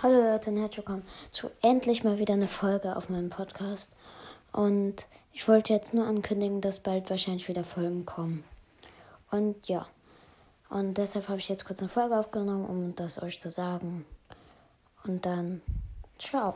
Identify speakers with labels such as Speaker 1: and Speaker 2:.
Speaker 1: Hallo Leute und herzlich willkommen zu endlich mal wieder eine Folge auf meinem Podcast. Und ich wollte jetzt nur ankündigen, dass bald wahrscheinlich wieder Folgen kommen. Und ja, und deshalb habe ich jetzt kurz eine Folge aufgenommen, um das euch zu sagen. Und dann, ciao.